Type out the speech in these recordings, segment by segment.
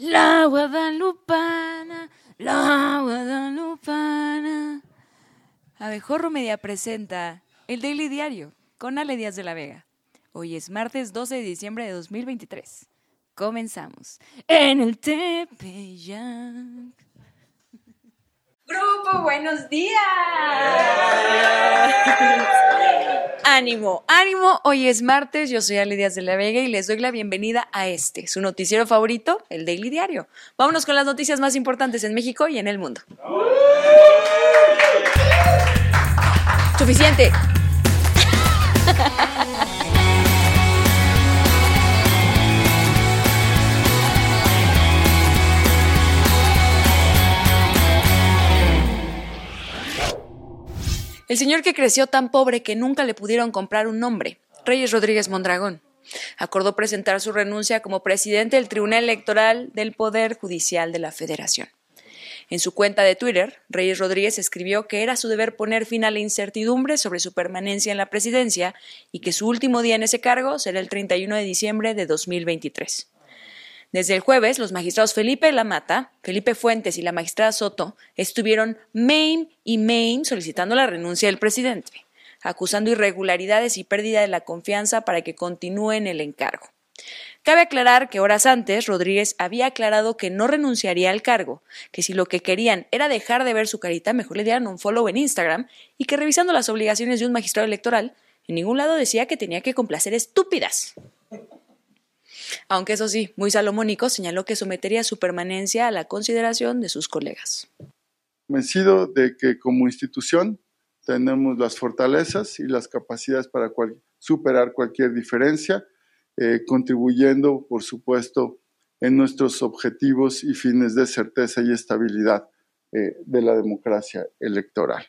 La Guadalupana, la Guadalupana. Abejorro Media presenta el Daily Diario con Ale Díaz de la Vega. Hoy es martes 12 de diciembre de 2023. Comenzamos. En el Tepeyac. Grupo, buenos días. Ánimo, ánimo. Hoy es martes, yo soy Ale Díaz de la Vega y les doy la bienvenida a este, su noticiero favorito, el Daily Diario. Vámonos con las noticias más importantes en México y en el mundo. Suficiente. El señor que creció tan pobre que nunca le pudieron comprar un nombre, Reyes Rodríguez Mondragón, acordó presentar su renuncia como presidente del Tribunal Electoral del Poder Judicial de la Federación. En su cuenta de Twitter, Reyes Rodríguez escribió que era su deber poner fin a la incertidumbre sobre su permanencia en la presidencia y que su último día en ese cargo será el 31 de diciembre de 2023. Desde el jueves, los magistrados Felipe Lamata, Felipe Fuentes y la magistrada Soto estuvieron main y main solicitando la renuncia del presidente, acusando irregularidades y pérdida de la confianza para que continúe en el encargo. Cabe aclarar que horas antes Rodríguez había aclarado que no renunciaría al cargo, que si lo que querían era dejar de ver su carita, mejor le dieran un follow en Instagram y que revisando las obligaciones de un magistrado electoral, en ningún lado decía que tenía que complacer estúpidas. Aunque eso sí, muy salomónico, señaló que sometería su permanencia a la consideración de sus colegas. Convencido de que como institución tenemos las fortalezas y las capacidades para superar cualquier diferencia, eh, contribuyendo, por supuesto, en nuestros objetivos y fines de certeza y estabilidad eh, de la democracia electoral.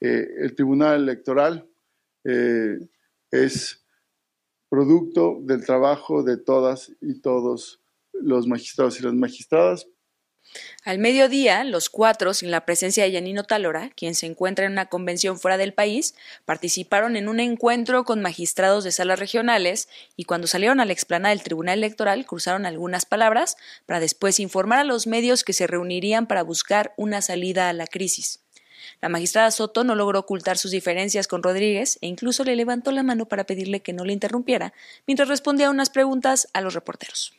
Eh, el Tribunal Electoral es producto del trabajo de todas y todos los magistrados y las magistradas. Al mediodía, los cuatro, sin la presencia de Yanino Talora, quien se encuentra en una convención fuera del país, participaron en un encuentro con magistrados de salas regionales y cuando salieron a la explanada del Tribunal Electoral cruzaron algunas palabras para después informar a los medios que se reunirían para buscar una salida a la crisis. La magistrada Soto no logró ocultar sus diferencias con Rodríguez e incluso le levantó la mano para pedirle que no le interrumpiera mientras respondía unas preguntas a los reporteros.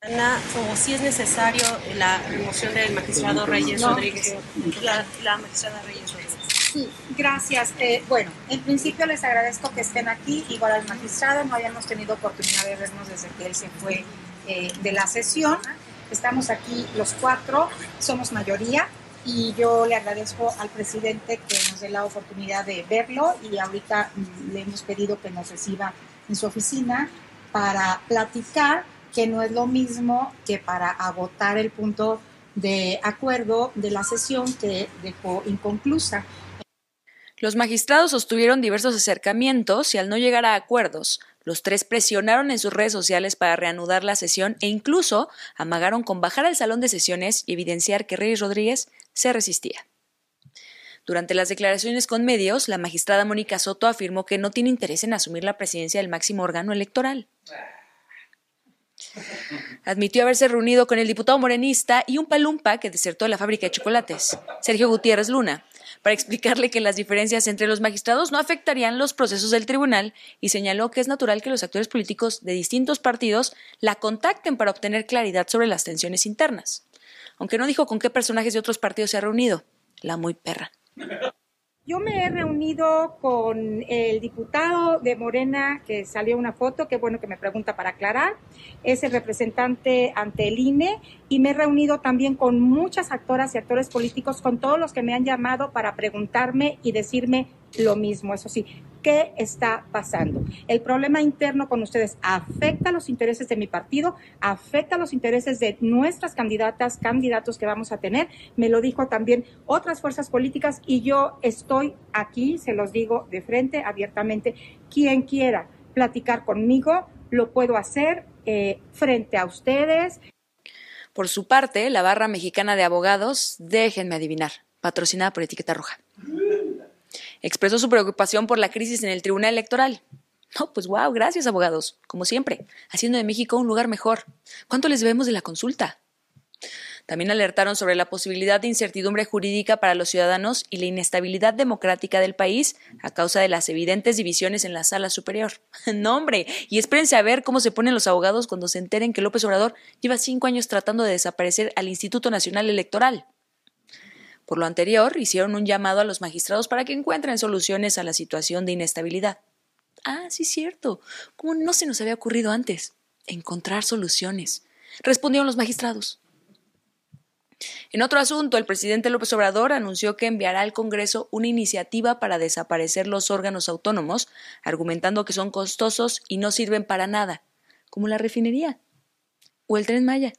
Ana, o si es necesario la remoción del magistrado Reyes Rodríguez. La, magistrada Reyes Rodríguez. Sí, gracias. Eh, bueno, en principio les agradezco que estén aquí, igual al magistrado, no habíamos tenido oportunidad de vernos desde que él se fue eh, de la sesión. Estamos aquí los cuatro, somos mayoría, y yo le agradezco al presidente que nos dé la oportunidad de verlo y ahorita mm, le hemos pedido que nos reciba en su oficina para platicar que no es lo mismo que para agotar el punto de acuerdo de la sesión que dejó inconclusa. Los magistrados sostuvieron diversos acercamientos y al no llegar a acuerdos, los tres presionaron en sus redes sociales para reanudar la sesión e incluso amagaron con bajar al salón de sesiones y evidenciar que Reyes Rodríguez se resistía. Durante las declaraciones con medios, la magistrada Mónica Soto afirmó que no tiene interés en asumir la presidencia del máximo órgano electoral. Admitió haberse reunido con el diputado morenista y un palumpa que desertó de la fábrica de chocolates, Sergio Gutiérrez Luna, para explicarle que las diferencias entre los magistrados no afectarían los procesos del tribunal y señaló que es natural que los actores políticos de distintos partidos la contacten para obtener claridad sobre las tensiones internas. Aunque no dijo con qué personajes de otros partidos se ha reunido. La muy perra. Yo me he reunido con el diputado de Morena, que salió una foto, qué bueno que me pregunta para aclarar, es el representante ante el INE, y me he reunido también con muchas actoras y actores políticos, con todos los que me han llamado para preguntarme y decirme lo mismo, eso sí, ¿qué está pasando? El problema interno con ustedes afecta los intereses de mi partido, afecta los intereses de nuestras candidatas, candidatos que vamos a tener, me lo dijo también otras fuerzas políticas y yo estoy aquí, se los digo de frente, abiertamente, quien quiera platicar conmigo, lo puedo hacer eh, frente a ustedes. Por su parte, la barra mexicana de abogados, déjenme adivinar, patrocinada por Etiqueta Roja expresó su preocupación por la crisis en el Tribunal Electoral. No, pues wow, gracias abogados, como siempre, haciendo de México un lugar mejor. ¿Cuánto les debemos de la consulta? También alertaron sobre la posibilidad de incertidumbre jurídica para los ciudadanos y la inestabilidad democrática del país a causa de las evidentes divisiones en la sala superior. no, hombre, y espérense a ver cómo se ponen los abogados cuando se enteren que López Obrador lleva cinco años tratando de desaparecer al Instituto Nacional Electoral. Por lo anterior, hicieron un llamado a los magistrados para que encuentren soluciones a la situación de inestabilidad. Ah, sí, cierto. ¿Cómo no se nos había ocurrido antes? Encontrar soluciones. Respondieron los magistrados. En otro asunto, el presidente López Obrador anunció que enviará al Congreso una iniciativa para desaparecer los órganos autónomos, argumentando que son costosos y no sirven para nada, como la refinería, o el tren Maya,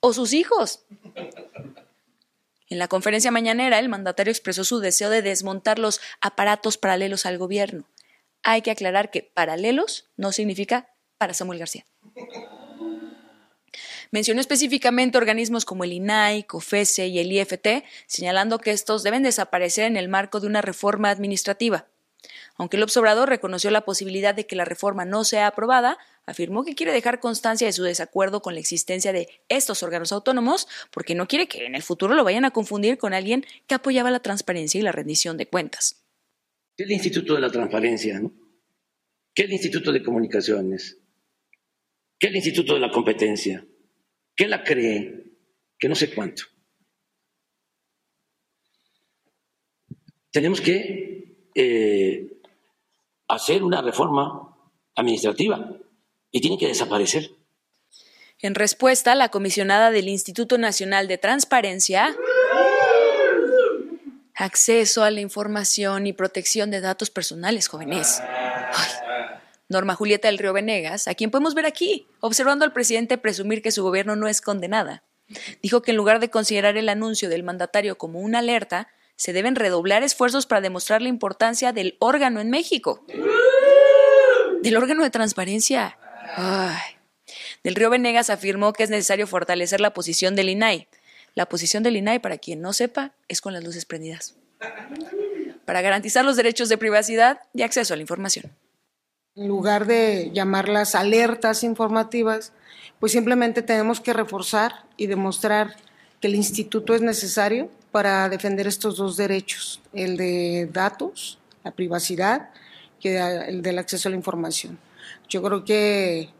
o sus hijos. En la conferencia mañanera, el mandatario expresó su deseo de desmontar los aparatos paralelos al gobierno. Hay que aclarar que paralelos no significa para Samuel García. Mencionó específicamente organismos como el INAI, COFESE y el IFT, señalando que estos deben desaparecer en el marco de una reforma administrativa. Aunque el observador reconoció la posibilidad de que la reforma no sea aprobada, afirmó que quiere dejar constancia de su desacuerdo con la existencia de estos órganos autónomos porque no quiere que en el futuro lo vayan a confundir con alguien que apoyaba la transparencia y la rendición de cuentas. ¿Qué es el Instituto de la Transparencia? ¿Qué es el Instituto de Comunicaciones? ¿Qué es el Instituto de la Competencia? ¿Qué la cree? Que no sé cuánto. Tenemos que eh, hacer una reforma administrativa y tiene que desaparecer. En respuesta, la comisionada del Instituto Nacional de Transparencia, acceso a la información y protección de datos personales, jóvenes. Norma Julieta del Río Venegas, a quien podemos ver aquí, observando al presidente presumir que su gobierno no es condenada. Dijo que en lugar de considerar el anuncio del mandatario como una alerta, se deben redoblar esfuerzos para demostrar la importancia del órgano en México. Del órgano de transparencia. Del Río Venegas afirmó que es necesario fortalecer la posición del INAI. La posición del INAI, para quien no sepa, es con las luces prendidas. Para garantizar los derechos de privacidad y acceso a la información en lugar de llamarlas alertas informativas, pues simplemente tenemos que reforzar y demostrar que el instituto es necesario para defender estos dos derechos, el de datos, la privacidad, y el del acceso a la información. Yo creo que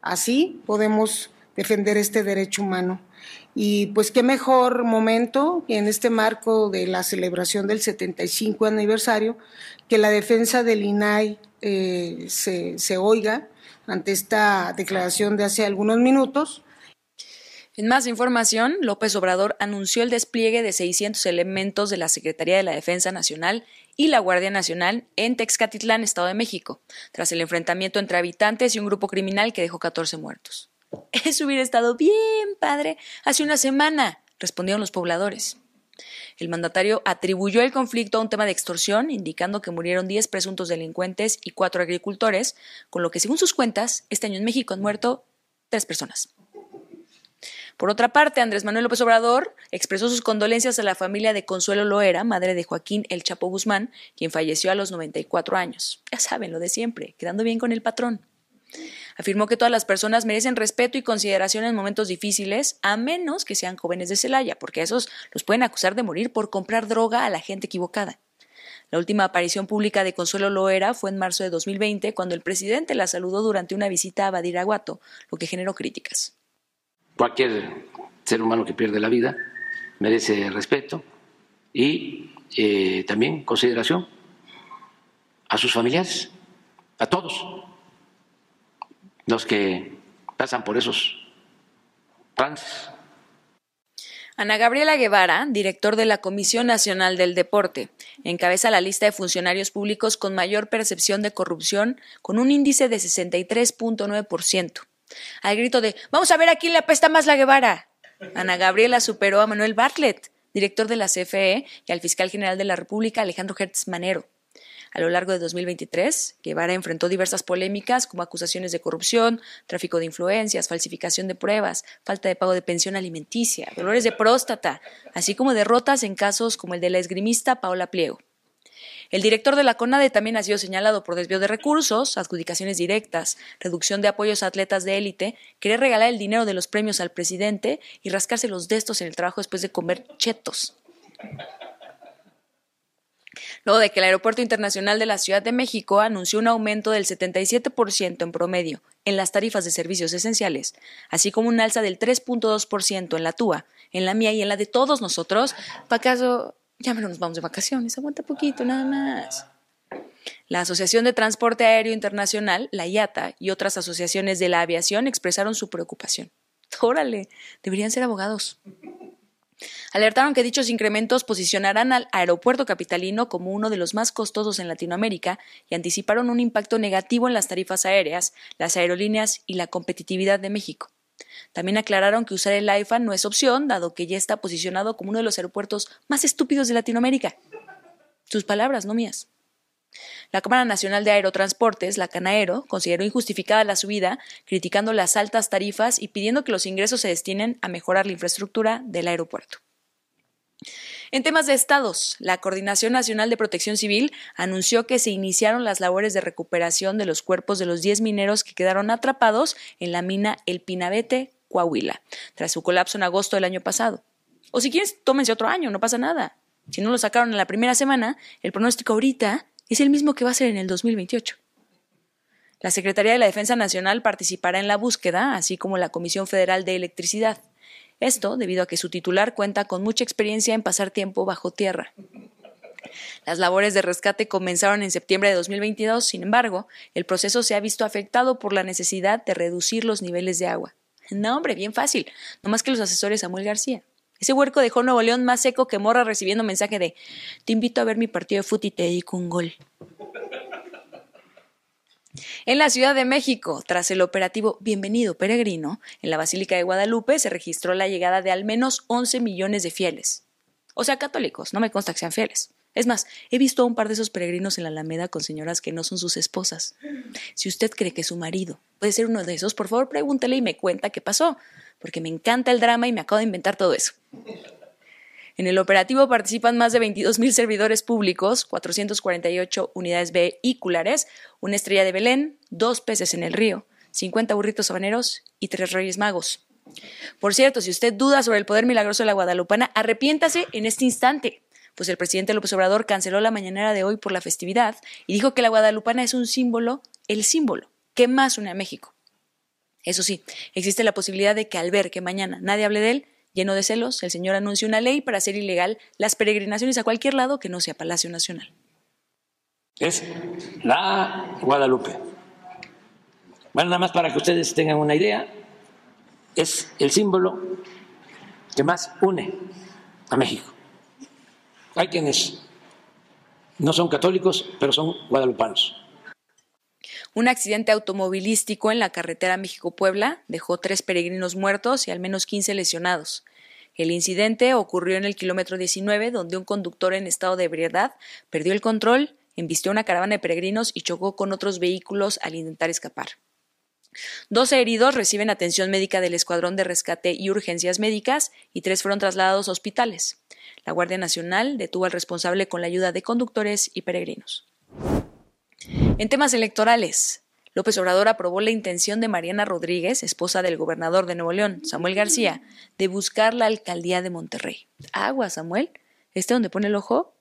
así podemos defender este derecho humano. Y pues qué mejor momento en este marco de la celebración del 75 aniversario que la defensa del INAI eh, se, se oiga ante esta declaración de hace algunos minutos. En más información, López Obrador anunció el despliegue de 600 elementos de la Secretaría de la Defensa Nacional y la Guardia Nacional en Texcatitlán, Estado de México, tras el enfrentamiento entre habitantes y un grupo criminal que dejó 14 muertos. Eso hubiera estado bien, padre, hace una semana, respondieron los pobladores. El mandatario atribuyó el conflicto a un tema de extorsión, indicando que murieron 10 presuntos delincuentes y 4 agricultores, con lo que, según sus cuentas, este año en México han muerto 3 personas. Por otra parte, Andrés Manuel López Obrador expresó sus condolencias a la familia de Consuelo Loera, madre de Joaquín El Chapo Guzmán, quien falleció a los 94 años. Ya saben, lo de siempre, quedando bien con el patrón. Afirmó que todas las personas merecen respeto y consideración en momentos difíciles, a menos que sean jóvenes de Celaya, porque esos los pueden acusar de morir por comprar droga a la gente equivocada. La última aparición pública de Consuelo Loera fue en marzo de 2020, cuando el presidente la saludó durante una visita a Badiraguato, lo que generó críticas. Cualquier ser humano que pierde la vida merece respeto y eh, también consideración a sus familiares, a todos los que pasan por esos trances. Ana Gabriela Guevara, director de la Comisión Nacional del Deporte, encabeza la lista de funcionarios públicos con mayor percepción de corrupción, con un índice de 63.9%. Al grito de Vamos a ver a quién le apesta más la Guevara. Ana Gabriela superó a Manuel Bartlett, director de la CFE, y al fiscal general de la República, Alejandro Hertz Manero. A lo largo de 2023, Guevara enfrentó diversas polémicas como acusaciones de corrupción, tráfico de influencias, falsificación de pruebas, falta de pago de pensión alimenticia, dolores de próstata, así como derrotas en casos como el de la esgrimista Paola Pliego. El director de la CONADE también ha sido señalado por desvío de recursos, adjudicaciones directas, reducción de apoyos a atletas de élite, querer regalar el dinero de los premios al presidente y rascarse los destos en el trabajo después de comer chetos. Luego de que el Aeropuerto Internacional de la Ciudad de México anunció un aumento del 77% en promedio en las tarifas de servicios esenciales, así como un alza del 3.2% en la TUA, en la mía y en la de todos nosotros, ¿para acaso ya no nos vamos de vacaciones? Aguanta poquito, nada más. La Asociación de Transporte Aéreo Internacional, la IATA, y otras asociaciones de la aviación expresaron su preocupación. Órale, deberían ser abogados. Alertaron que dichos incrementos posicionarán al aeropuerto capitalino como uno de los más costosos en Latinoamérica y anticiparon un impacto negativo en las tarifas aéreas, las aerolíneas y la competitividad de México. También aclararon que usar el AIFA no es opción, dado que ya está posicionado como uno de los aeropuertos más estúpidos de Latinoamérica. Sus palabras, no mías. La Cámara Nacional de Aerotransportes, la Canaero, consideró injustificada la subida, criticando las altas tarifas y pidiendo que los ingresos se destinen a mejorar la infraestructura del aeropuerto. En temas de estados, la Coordinación Nacional de Protección Civil anunció que se iniciaron las labores de recuperación de los cuerpos de los 10 mineros que quedaron atrapados en la mina El Pinabete, Coahuila, tras su colapso en agosto del año pasado. O si quieres, tómense otro año, no pasa nada. Si no lo sacaron en la primera semana, el pronóstico ahorita es el mismo que va a ser en el 2028. La Secretaría de la Defensa Nacional participará en la búsqueda, así como la Comisión Federal de Electricidad. Esto debido a que su titular cuenta con mucha experiencia en pasar tiempo bajo tierra. Las labores de rescate comenzaron en septiembre de 2022, sin embargo, el proceso se ha visto afectado por la necesidad de reducir los niveles de agua. No, hombre, bien fácil, no más que los asesores Samuel García. Ese huerco dejó Nuevo León más seco que morra recibiendo mensaje de te invito a ver mi partido de fútbol y te dedico un gol. En la Ciudad de México, tras el operativo Bienvenido Peregrino, en la Basílica de Guadalupe se registró la llegada de al menos 11 millones de fieles. O sea, católicos, no me consta que sean fieles. Es más, he visto a un par de esos peregrinos en la Alameda con señoras que no son sus esposas. Si usted cree que su marido puede ser uno de esos, por favor pregúntele y me cuenta qué pasó, porque me encanta el drama y me acabo de inventar todo eso. En el operativo participan más de 22.000 servidores públicos, 448 unidades vehiculares, una estrella de Belén, dos peces en el río, 50 burritos habaneros y tres reyes magos. Por cierto, si usted duda sobre el poder milagroso de la guadalupana, arrepiéntase en este instante pues el presidente López Obrador canceló la mañanera de hoy por la festividad y dijo que la guadalupana es un símbolo, el símbolo que más une a México. Eso sí, existe la posibilidad de que al ver que mañana nadie hable de él, lleno de celos, el señor anuncie una ley para hacer ilegal las peregrinaciones a cualquier lado que no sea Palacio Nacional. Es la Guadalupe. Bueno, nada más para que ustedes tengan una idea, es el símbolo que más une a México. Hay quienes no son católicos, pero son guadalupanos. Un accidente automovilístico en la carretera México-Puebla dejó tres peregrinos muertos y al menos 15 lesionados. El incidente ocurrió en el kilómetro 19, donde un conductor en estado de ebriedad perdió el control, embistió una caravana de peregrinos y chocó con otros vehículos al intentar escapar. Doce heridos reciben atención médica del Escuadrón de Rescate y Urgencias Médicas y tres fueron trasladados a hospitales. La Guardia Nacional detuvo al responsable con la ayuda de conductores y peregrinos. En temas electorales, López Obrador aprobó la intención de Mariana Rodríguez, esposa del gobernador de Nuevo León, Samuel García, de buscar la alcaldía de Monterrey. Agua, Samuel. Este donde pone el ojo,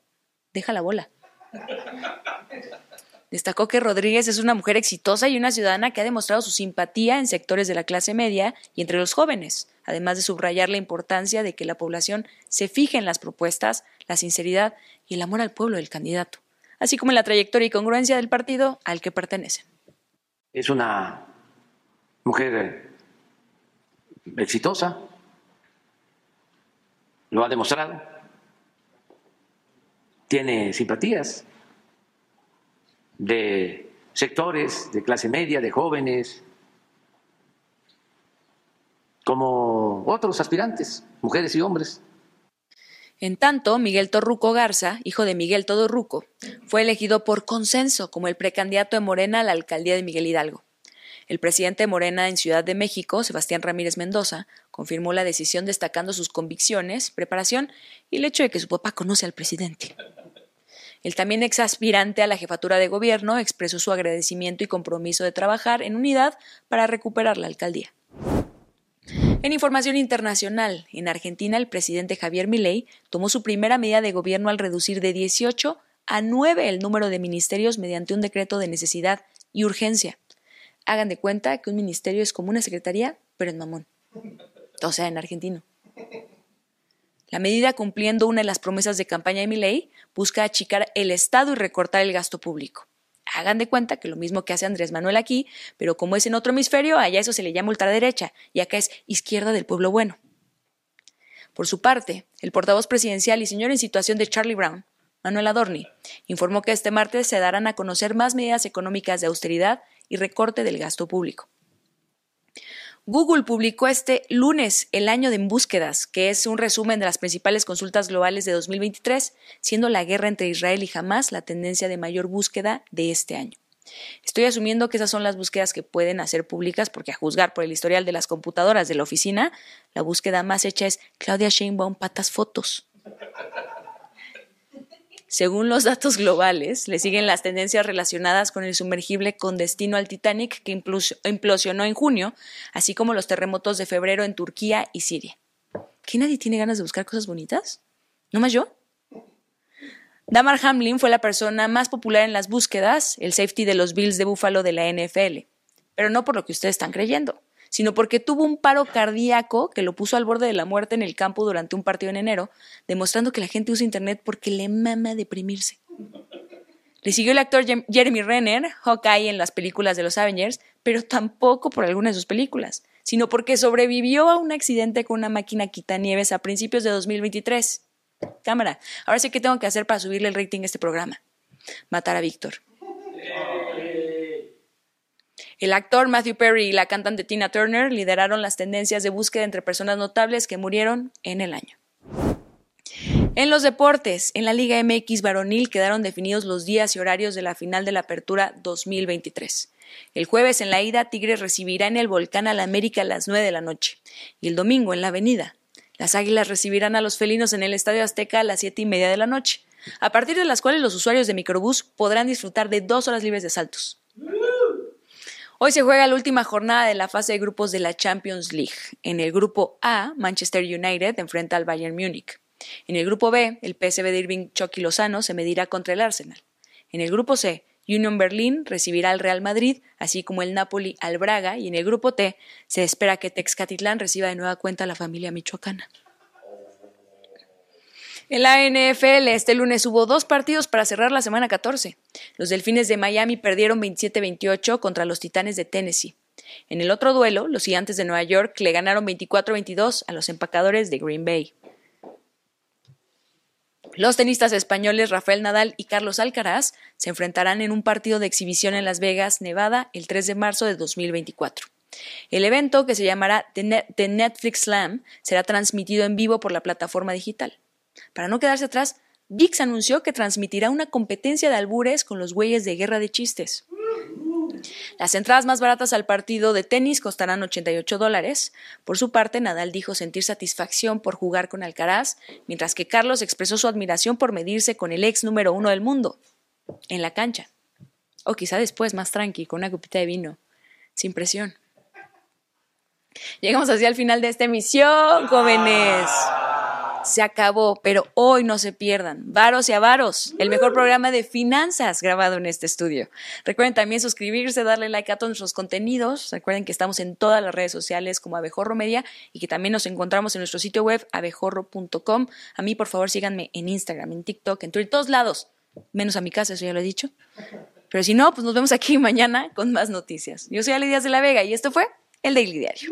deja la bola. Destacó que Rodríguez es una mujer exitosa y una ciudadana que ha demostrado su simpatía en sectores de la clase media y entre los jóvenes, además de subrayar la importancia de que la población se fije en las propuestas, la sinceridad y el amor al pueblo del candidato, así como la trayectoria y congruencia del partido al que pertenecen. Es una mujer exitosa, lo ha demostrado, tiene simpatías de sectores de clase media, de jóvenes, como otros aspirantes, mujeres y hombres. En tanto, Miguel Torruco Garza, hijo de Miguel Todorruco, fue elegido por consenso como el precandidato de Morena a la alcaldía de Miguel Hidalgo. El presidente de Morena en Ciudad de México, Sebastián Ramírez Mendoza, confirmó la decisión destacando sus convicciones, preparación y el hecho de que su papá conoce al presidente. El también ex aspirante a la jefatura de gobierno expresó su agradecimiento y compromiso de trabajar en unidad para recuperar la alcaldía. En información internacional, en Argentina el presidente Javier Milei tomó su primera medida de gobierno al reducir de 18 a 9 el número de ministerios mediante un decreto de necesidad y urgencia. Hagan de cuenta que un ministerio es como una secretaría, pero en mamón. O sea, en argentino. La medida, cumpliendo una de las promesas de campaña de Milei, busca achicar el Estado y recortar el gasto público. Hagan de cuenta que lo mismo que hace Andrés Manuel aquí, pero como es en otro hemisferio, allá eso se le llama ultraderecha y acá es izquierda del pueblo bueno. Por su parte, el portavoz presidencial y señor en situación de Charlie Brown, Manuel Adorni, informó que este martes se darán a conocer más medidas económicas de austeridad y recorte del gasto público. Google publicó este lunes el año de búsquedas, que es un resumen de las principales consultas globales de 2023, siendo la guerra entre Israel y Hamas la tendencia de mayor búsqueda de este año. Estoy asumiendo que esas son las búsquedas que pueden hacer públicas porque a juzgar por el historial de las computadoras de la oficina, la búsqueda más hecha es Claudia Sheinbaum patas fotos. Según los datos globales, le siguen las tendencias relacionadas con el sumergible con destino al Titanic que implosionó en junio, así como los terremotos de febrero en Turquía y Siria. ¿Qué nadie tiene ganas de buscar cosas bonitas? ¿No más yo? Damar Hamlin fue la persona más popular en las búsquedas, el safety de los Bills de Buffalo de la NFL, pero no por lo que ustedes están creyendo sino porque tuvo un paro cardíaco que lo puso al borde de la muerte en el campo durante un partido en enero, demostrando que la gente usa Internet porque le mama deprimirse. Le siguió el actor Jeremy Renner, Hawkeye en las películas de los Avengers, pero tampoco por alguna de sus películas, sino porque sobrevivió a un accidente con una máquina quitanieves a principios de 2023. Cámara, ahora sé qué tengo que hacer para subirle el rating a este programa. Matar a Víctor. El actor Matthew Perry y la cantante Tina Turner lideraron las tendencias de búsqueda entre personas notables que murieron en el año. En los deportes, en la Liga MX varonil quedaron definidos los días y horarios de la final de la Apertura 2023. El jueves en la ida, Tigres recibirá en el Volcán al América a las 9 de la noche. Y el domingo en la Avenida. Las Águilas recibirán a los felinos en el Estadio Azteca a las 7 y media de la noche, a partir de las cuales los usuarios de microbús podrán disfrutar de dos horas libres de saltos. Hoy se juega la última jornada de la fase de grupos de la Champions League. En el grupo A, Manchester United enfrenta al Bayern Múnich. En el grupo B, el PSV de Irving Chucky Lozano se medirá contra el Arsenal. En el grupo C, Union Berlin recibirá al Real Madrid, así como el Napoli al Braga, y en el grupo T se espera que Texcatitlán reciba de nueva cuenta a la familia michoacana. En la NFL, este lunes hubo dos partidos para cerrar la semana 14. Los Delfines de Miami perdieron 27-28 contra los Titanes de Tennessee. En el otro duelo, los Gigantes de Nueva York le ganaron 24-22 a los empacadores de Green Bay. Los tenistas españoles Rafael Nadal y Carlos Alcaraz se enfrentarán en un partido de exhibición en Las Vegas, Nevada, el 3 de marzo de 2024. El evento, que se llamará The Netflix Slam, será transmitido en vivo por la plataforma digital. Para no quedarse atrás, VIX anunció que transmitirá una competencia de albures con los güeyes de guerra de chistes. Las entradas más baratas al partido de tenis costarán 88 dólares. Por su parte, Nadal dijo sentir satisfacción por jugar con Alcaraz, mientras que Carlos expresó su admiración por medirse con el ex número uno del mundo, en la cancha. O quizá después, más tranqui, con una copita de vino, sin presión. Llegamos así al final de esta emisión, jóvenes se acabó, pero hoy no se pierdan. Varos y Avaros, el mejor programa de finanzas grabado en este estudio. Recuerden también suscribirse, darle like a todos nuestros contenidos. Recuerden que estamos en todas las redes sociales como Abejorro Media y que también nos encontramos en nuestro sitio web abejorro.com. A mí, por favor, síganme en Instagram, en TikTok, en Twitter, todos lados. Menos a mi casa, eso ya lo he dicho. Pero si no, pues nos vemos aquí mañana con más noticias. Yo soy Ale Díaz de la Vega y esto fue el Daily Diario.